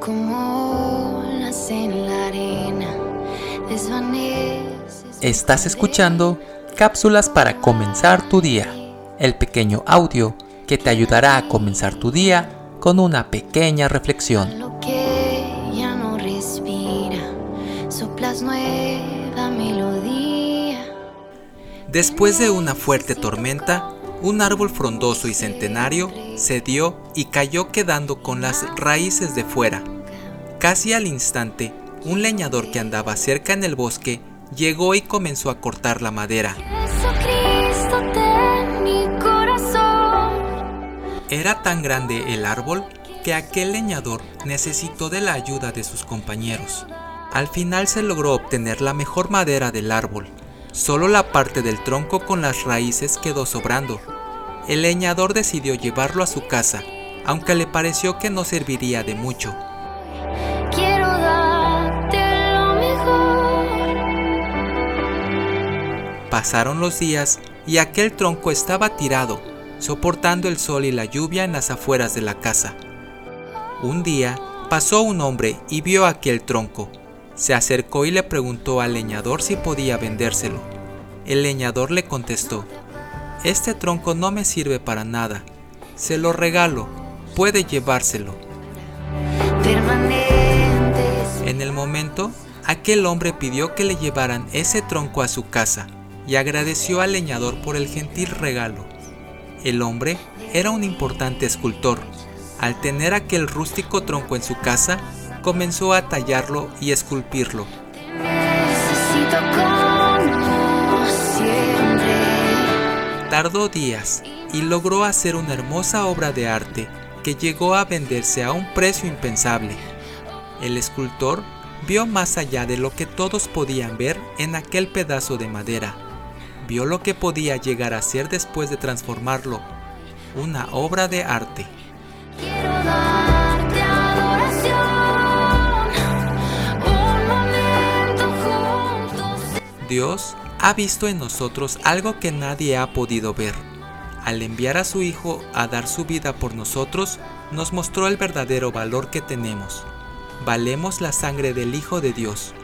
como olas en la arena. Estás escuchando cápsulas para comenzar tu día, el pequeño audio que te ayudará a comenzar tu día con una pequeña reflexión. Lo que respira, soplas nueva melodía. Después de una fuerte tormenta, un árbol frondoso y centenario cedió y cayó quedando con las raíces de fuera. Casi al instante, un leñador que andaba cerca en el bosque llegó y comenzó a cortar la madera. Era tan grande el árbol que aquel leñador necesitó de la ayuda de sus compañeros. Al final se logró obtener la mejor madera del árbol. Solo la parte del tronco con las raíces quedó sobrando. El leñador decidió llevarlo a su casa, aunque le pareció que no serviría de mucho. Pasaron los días y aquel tronco estaba tirado, soportando el sol y la lluvia en las afueras de la casa. Un día pasó un hombre y vio aquel tronco. Se acercó y le preguntó al leñador si podía vendérselo. El leñador le contestó, Este tronco no me sirve para nada. Se lo regalo, puede llevárselo. En el momento, aquel hombre pidió que le llevaran ese tronco a su casa y agradeció al leñador por el gentil regalo. El hombre era un importante escultor. Al tener aquel rústico tronco en su casa, comenzó a tallarlo y esculpirlo. Tardó días y logró hacer una hermosa obra de arte que llegó a venderse a un precio impensable. El escultor vio más allá de lo que todos podían ver en aquel pedazo de madera. Vio lo que podía llegar a ser después de transformarlo, una obra de arte. Quiero darte adoración. Un momento juntos. Dios ha visto en nosotros algo que nadie ha podido ver. Al enviar a su Hijo a dar su vida por nosotros, nos mostró el verdadero valor que tenemos. Valemos la sangre del Hijo de Dios.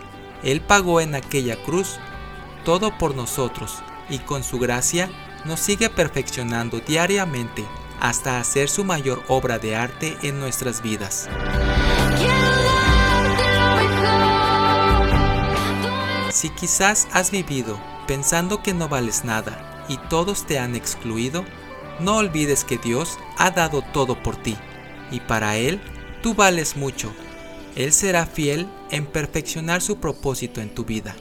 Él pagó en aquella cruz todo por nosotros y con su gracia nos sigue perfeccionando diariamente hasta hacer su mayor obra de arte en nuestras vidas. Si quizás has vivido pensando que no vales nada y todos te han excluido, no olvides que Dios ha dado todo por ti y para Él tú vales mucho. Él será fiel en perfeccionar su propósito en tu vida.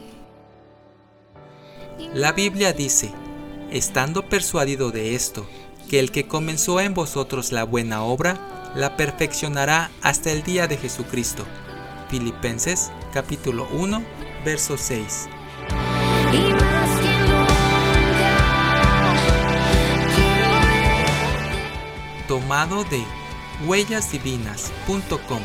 La Biblia dice, estando persuadido de esto, que el que comenzó en vosotros la buena obra, la perfeccionará hasta el día de Jesucristo. Filipenses capítulo 1, verso 6. Y más que nunca. Quiero verte. Tomado de huellasdivinas.com.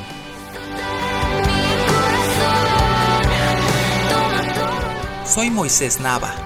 Soy Moisés Nava.